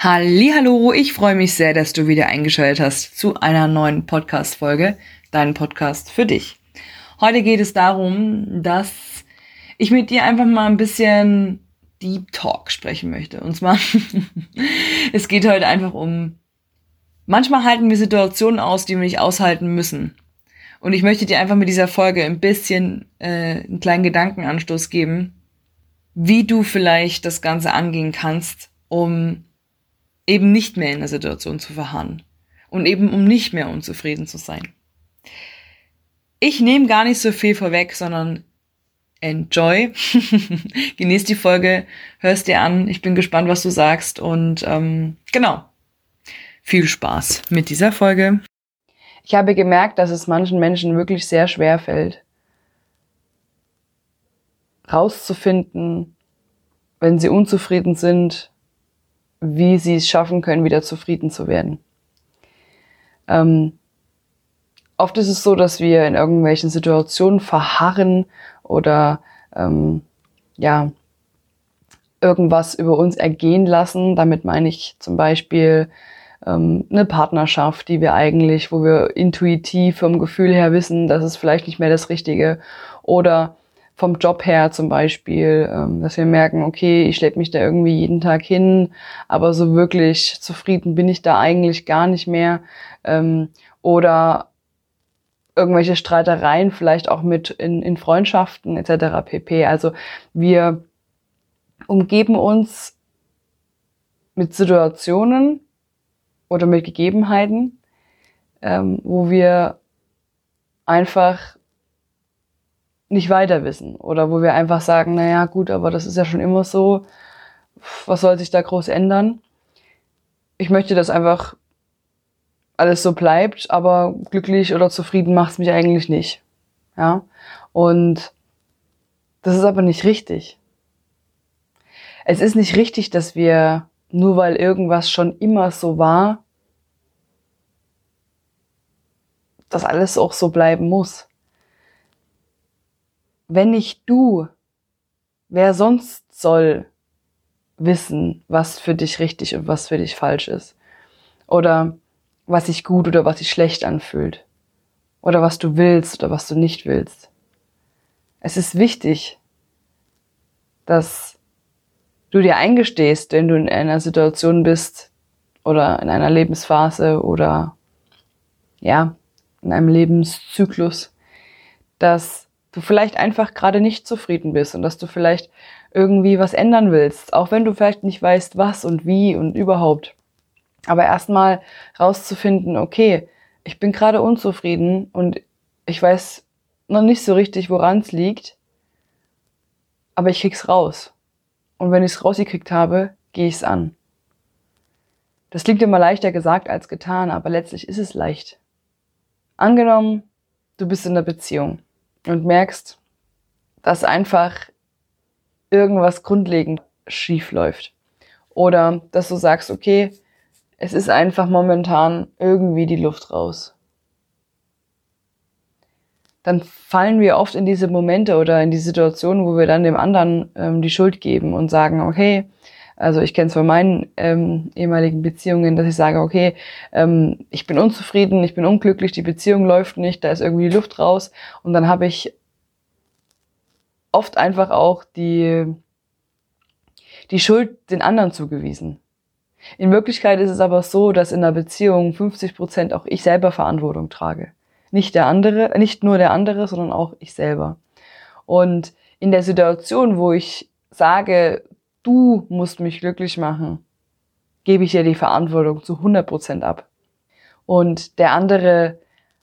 Hallo, ich freue mich sehr, dass du wieder eingeschaltet hast zu einer neuen Podcast Folge, dein Podcast für dich. Heute geht es darum, dass ich mit dir einfach mal ein bisschen Deep Talk sprechen möchte. Und zwar, es geht heute einfach um, manchmal halten wir Situationen aus, die wir nicht aushalten müssen. Und ich möchte dir einfach mit dieser Folge ein bisschen äh, einen kleinen Gedankenanstoß geben, wie du vielleicht das Ganze angehen kannst, um eben nicht mehr in der Situation zu verharren und eben um nicht mehr unzufrieden zu sein. Ich nehme gar nicht so viel vorweg, sondern enjoy. Genieß die Folge, hörst dir an. Ich bin gespannt, was du sagst und ähm, genau. Viel Spaß mit dieser Folge. Ich habe gemerkt, dass es manchen Menschen wirklich sehr schwer fällt, rauszufinden, wenn sie unzufrieden sind, wie sie es schaffen können, wieder zufrieden zu werden. Ähm, oft ist es so, dass wir in irgendwelchen Situationen verharren oder ähm, ja irgendwas über uns ergehen lassen. Damit meine ich zum Beispiel ähm, eine Partnerschaft, die wir eigentlich, wo wir intuitiv vom Gefühl her wissen, das ist vielleicht nicht mehr das Richtige oder vom Job her zum Beispiel, ähm, dass wir merken, okay, ich schleppe mich da irgendwie jeden Tag hin, aber so wirklich zufrieden bin ich da eigentlich gar nicht mehr. Ähm, oder irgendwelche Streitereien, vielleicht auch mit in, in Freundschaften etc. pp. Also wir umgeben uns mit Situationen oder mit Gegebenheiten, ähm, wo wir einfach nicht weiter wissen oder wo wir einfach sagen, na ja, gut, aber das ist ja schon immer so, was soll sich da groß ändern? Ich möchte, dass einfach alles so bleibt, aber glücklich oder zufrieden macht es mich eigentlich nicht. Ja? Und das ist aber nicht richtig. Es ist nicht richtig, dass wir, nur weil irgendwas schon immer so war, dass alles auch so bleiben muss wenn nicht du, wer sonst soll wissen, was für dich richtig und was für dich falsch ist? Oder was sich gut oder was sich schlecht anfühlt? Oder was du willst oder was du nicht willst? Es ist wichtig, dass du dir eingestehst, wenn du in einer Situation bist oder in einer Lebensphase oder ja, in einem Lebenszyklus, dass du vielleicht einfach gerade nicht zufrieden bist und dass du vielleicht irgendwie was ändern willst, auch wenn du vielleicht nicht weißt, was und wie und überhaupt. Aber erstmal rauszufinden, okay, ich bin gerade unzufrieden und ich weiß noch nicht so richtig, woran es liegt, aber ich krieg's raus. Und wenn ich es rausgekriegt habe, gehe ich es an. Das klingt immer leichter gesagt als getan, aber letztlich ist es leicht. Angenommen, du bist in einer Beziehung und merkst, dass einfach irgendwas grundlegend schief läuft. Oder dass du sagst, okay, es ist einfach momentan irgendwie die Luft raus. Dann fallen wir oft in diese Momente oder in die Situation, wo wir dann dem anderen ähm, die Schuld geben und sagen, okay, also ich kenne es von meinen ähm, ehemaligen Beziehungen, dass ich sage, okay, ähm, ich bin unzufrieden, ich bin unglücklich, die Beziehung läuft nicht, da ist irgendwie die Luft raus. Und dann habe ich oft einfach auch die, die Schuld den anderen zugewiesen. In Wirklichkeit ist es aber so, dass in einer Beziehung 50 Prozent auch ich selber Verantwortung trage. Nicht der andere, nicht nur der andere, sondern auch ich selber. Und in der Situation, wo ich sage, du musst mich glücklich machen, gebe ich dir die Verantwortung zu 100 Prozent ab. Und der andere,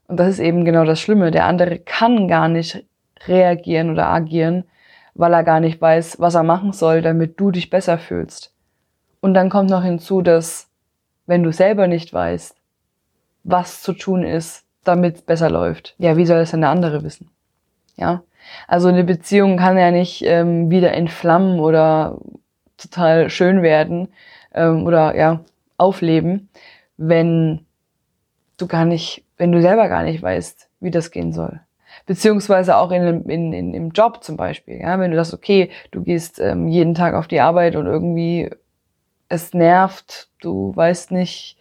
und das ist eben genau das Schlimme, der andere kann gar nicht reagieren oder agieren, weil er gar nicht weiß, was er machen soll, damit du dich besser fühlst. Und dann kommt noch hinzu, dass wenn du selber nicht weißt, was zu tun ist, damit es besser läuft, ja, wie soll es denn der andere wissen? Ja, also eine Beziehung kann ja nicht ähm, wieder entflammen oder total schön werden ähm, oder ja aufleben, wenn du gar nicht, wenn du selber gar nicht weißt, wie das gehen soll. Beziehungsweise auch in, in, in, im Job zum Beispiel. Ja, wenn du sagst, okay, du gehst ähm, jeden Tag auf die Arbeit und irgendwie es nervt, du weißt nicht,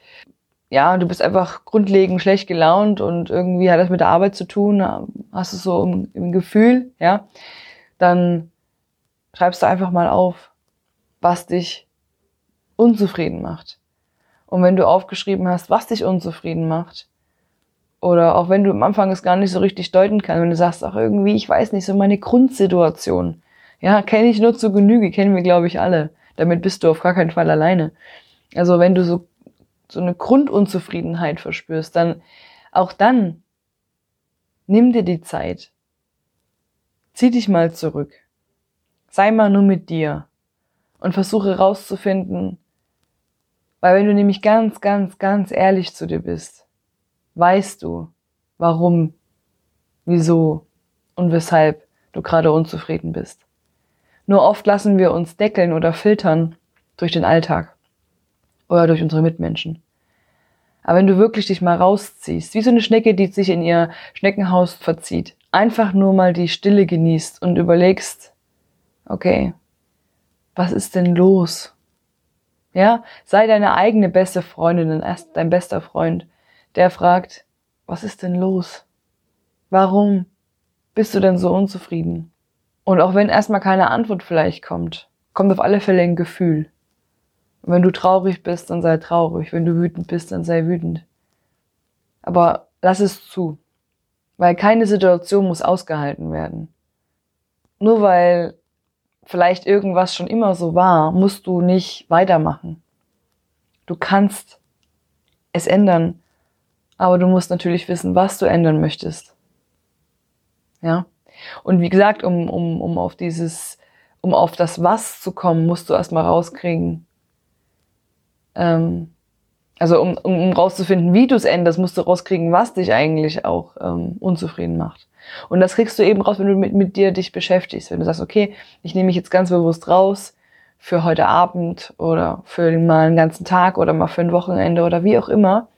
ja, du bist einfach grundlegend schlecht gelaunt und irgendwie hat das mit der Arbeit zu tun, hast du so im, im Gefühl, ja, dann schreibst du einfach mal auf, was dich unzufrieden macht. Und wenn du aufgeschrieben hast, was dich unzufrieden macht, oder auch wenn du am Anfang es gar nicht so richtig deuten kannst, wenn du sagst, ach irgendwie, ich weiß nicht, so meine Grundsituation. Ja, kenne ich nur zu Genüge, kennen wir, glaube ich, alle. Damit bist du auf gar keinen Fall alleine. Also wenn du so, so eine Grundunzufriedenheit verspürst, dann auch dann nimm dir die Zeit. Zieh dich mal zurück. Sei mal nur mit dir und versuche rauszufinden, weil wenn du nämlich ganz, ganz, ganz ehrlich zu dir bist, weißt du, warum, wieso und weshalb du gerade unzufrieden bist. Nur oft lassen wir uns deckeln oder filtern durch den Alltag oder durch unsere Mitmenschen. Aber wenn du wirklich dich mal rausziehst, wie so eine Schnecke, die sich in ihr Schneckenhaus verzieht, einfach nur mal die Stille genießt und überlegst, okay, was ist denn los? Ja, sei deine eigene beste Freundin, dein bester Freund, der fragt, was ist denn los? Warum bist du denn so unzufrieden? Und auch wenn erstmal keine Antwort vielleicht kommt, kommt auf alle Fälle ein Gefühl. Und wenn du traurig bist, dann sei traurig. Wenn du wütend bist, dann sei wütend. Aber lass es zu. Weil keine Situation muss ausgehalten werden. Nur weil vielleicht irgendwas schon immer so war, musst du nicht weitermachen. Du kannst es ändern, aber du musst natürlich wissen, was du ändern möchtest. Ja. Und wie gesagt, um, um, um auf dieses, um auf das Was zu kommen, musst du erstmal rauskriegen. Ähm, also um, um, um rauszufinden, wie du es änderst, musst du rauskriegen, was dich eigentlich auch ähm, unzufrieden macht. Und das kriegst du eben raus, wenn du mit, mit dir dich beschäftigst. Wenn du sagst, okay, ich nehme mich jetzt ganz bewusst raus für heute Abend oder für mal einen ganzen Tag oder mal für ein Wochenende oder wie auch immer,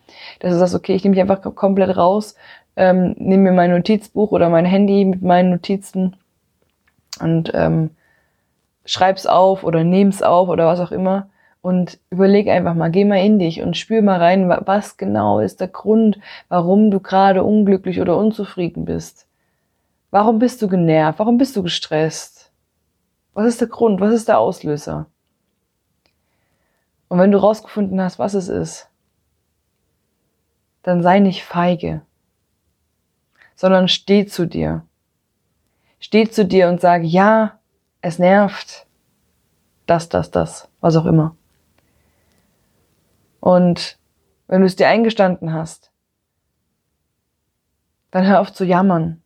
dass du sagst, okay, ich nehme mich einfach komplett raus, ähm, nehme mir mein Notizbuch oder mein Handy mit meinen Notizen und ähm, schreib's auf oder nehm's auf oder was auch immer und überleg einfach mal, geh mal in dich und spür mal rein, was genau ist der Grund, warum du gerade unglücklich oder unzufrieden bist. Warum bist du genervt? Warum bist du gestresst? Was ist der Grund? Was ist der Auslöser? Und wenn du rausgefunden hast, was es ist, dann sei nicht feige, sondern steh zu dir. Steh zu dir und sag, ja, es nervt. Das, das, das, was auch immer. Und wenn du es dir eingestanden hast, dann hör auf zu jammern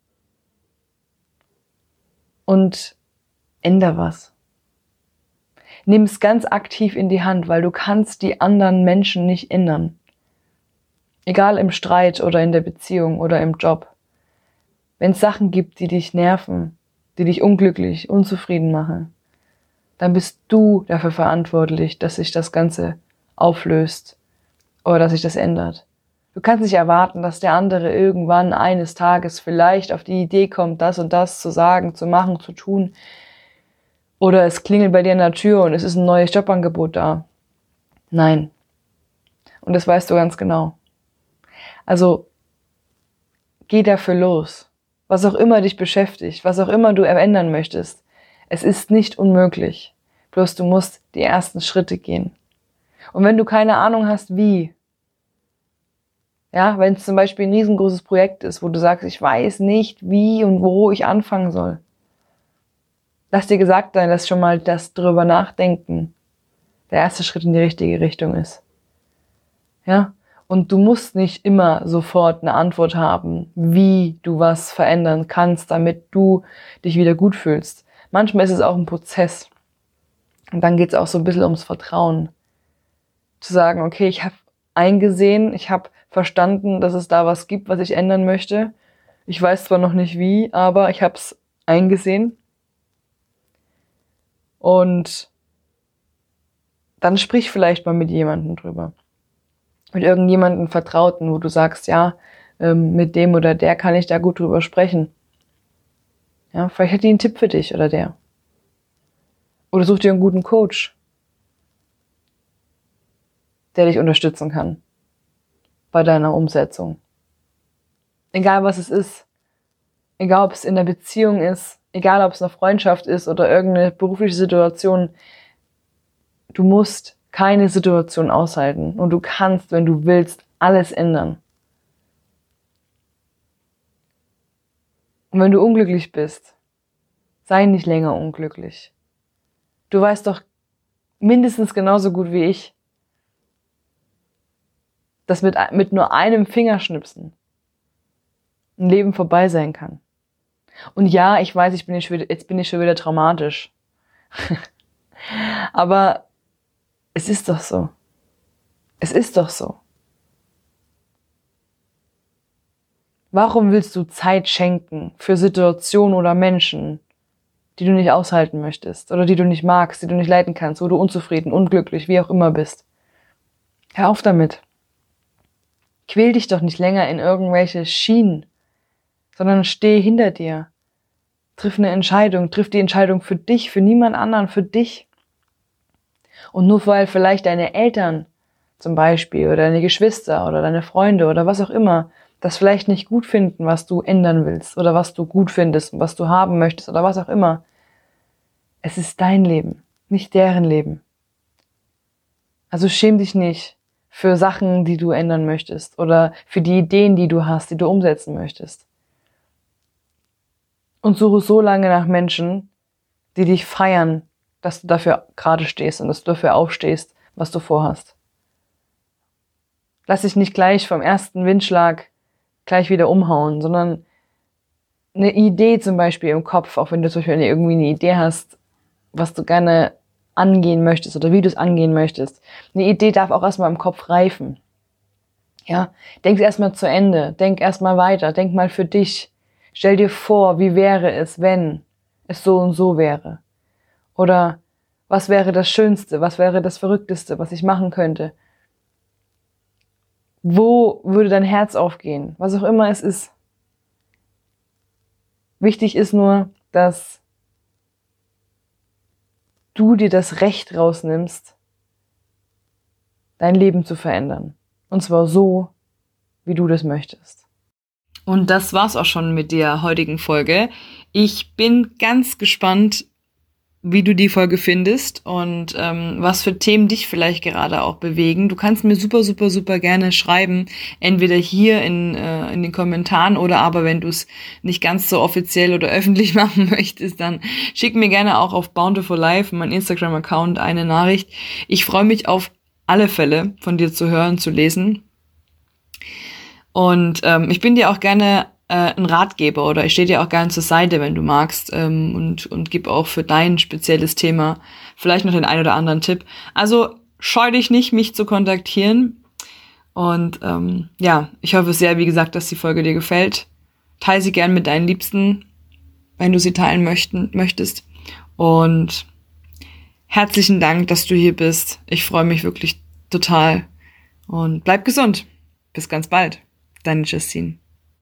und änder was. Nimm es ganz aktiv in die Hand, weil du kannst die anderen Menschen nicht ändern. Egal im Streit oder in der Beziehung oder im Job. Wenn es Sachen gibt, die dich nerven, die dich unglücklich, unzufrieden machen, dann bist du dafür verantwortlich, dass sich das Ganze auflöst oder dass sich das ändert. Du kannst nicht erwarten, dass der andere irgendwann eines Tages vielleicht auf die Idee kommt, das und das zu sagen, zu machen, zu tun. Oder es klingelt bei dir an der Tür und es ist ein neues Jobangebot da. Nein. Und das weißt du ganz genau. Also geh dafür los. Was auch immer dich beschäftigt, was auch immer du ändern möchtest. Es ist nicht unmöglich. Bloß du musst die ersten Schritte gehen. Und wenn du keine Ahnung hast, wie, ja, wenn es zum Beispiel ein riesengroßes Projekt ist, wo du sagst, ich weiß nicht, wie und wo ich anfangen soll. Lass dir gesagt sein, dass schon mal das drüber nachdenken der erste Schritt in die richtige Richtung ist. Ja? Und du musst nicht immer sofort eine Antwort haben, wie du was verändern kannst, damit du dich wieder gut fühlst. Manchmal ist es auch ein Prozess. Und dann geht es auch so ein bisschen ums Vertrauen. Zu sagen, okay, ich habe eingesehen, ich habe verstanden, dass es da was gibt, was ich ändern möchte. Ich weiß zwar noch nicht wie, aber ich habe es eingesehen. Und dann sprich vielleicht mal mit jemandem drüber. Mit irgendjemandem Vertrauten, wo du sagst, ja, ähm, mit dem oder der kann ich da gut drüber sprechen. Ja, vielleicht hat die einen Tipp für dich oder der. Oder such dir einen guten Coach. der dich unterstützen kann bei deiner Umsetzung. Egal was es ist. Egal ob es in der Beziehung ist, egal ob es eine Freundschaft ist oder irgendeine berufliche Situation. Du musst keine Situation aushalten und du kannst, wenn du willst, alles ändern. Und wenn du unglücklich bist, sei nicht länger unglücklich. Du weißt doch mindestens genauso gut wie ich, dass mit, mit nur einem Fingerschnipsen ein Leben vorbei sein kann. Und ja, ich weiß, ich bin jetzt, wieder, jetzt bin ich schon wieder traumatisch. Aber es ist doch so. Es ist doch so. Warum willst du Zeit schenken für Situationen oder Menschen, die du nicht aushalten möchtest oder die du nicht magst, die du nicht leiten kannst, wo du unzufrieden, unglücklich, wie auch immer bist? Hör auf damit. Quäl dich doch nicht länger in irgendwelche Schienen, sondern steh hinter dir. Triff eine Entscheidung, triff die Entscheidung für dich, für niemand anderen, für dich. Und nur weil vielleicht deine Eltern zum Beispiel oder deine Geschwister oder deine Freunde oder was auch immer das vielleicht nicht gut finden, was du ändern willst oder was du gut findest und was du haben möchtest oder was auch immer. Es ist dein Leben, nicht deren Leben. Also schäm dich nicht für Sachen, die du ändern möchtest oder für die Ideen, die du hast, die du umsetzen möchtest. Und suche so lange nach Menschen, die dich feiern, dass du dafür gerade stehst und dass du dafür aufstehst, was du vorhast. Lass dich nicht gleich vom ersten Windschlag gleich wieder umhauen, sondern eine Idee zum Beispiel im Kopf, auch wenn du zum Beispiel irgendwie eine Idee hast, was du gerne angehen möchtest oder wie du es angehen möchtest. Eine Idee darf auch erstmal im Kopf reifen. Ja, denk erstmal zu Ende, denk erstmal weiter, denk mal für dich. Stell dir vor, wie wäre es, wenn es so und so wäre. Oder was wäre das Schönste, was wäre das Verrückteste, was ich machen könnte. Wo würde dein Herz aufgehen, was auch immer es ist. Wichtig ist nur, dass du dir das Recht rausnimmst, dein Leben zu verändern. Und zwar so, wie du das möchtest. Und das war's auch schon mit der heutigen Folge. Ich bin ganz gespannt, wie du die Folge findest und ähm, was für Themen dich vielleicht gerade auch bewegen. Du kannst mir super, super, super gerne schreiben, entweder hier in, äh, in den Kommentaren oder aber wenn du es nicht ganz so offiziell oder öffentlich machen möchtest, dann schick mir gerne auch auf Bountiful Life, mein Instagram-Account, eine Nachricht. Ich freue mich auf alle Fälle von dir zu hören, zu lesen. Und ähm, ich bin dir auch gerne äh, ein Ratgeber oder ich stehe dir auch gerne zur Seite, wenn du magst ähm, und, und gib auch für dein spezielles Thema vielleicht noch den ein oder anderen Tipp. Also scheu dich nicht, mich zu kontaktieren. Und ähm, ja, ich hoffe sehr, wie gesagt, dass die Folge dir gefällt. Teile sie gern mit deinen Liebsten, wenn du sie teilen möchten, möchtest. Und herzlichen Dank, dass du hier bist. Ich freue mich wirklich total. Und bleib gesund. Bis ganz bald. Deine Justine.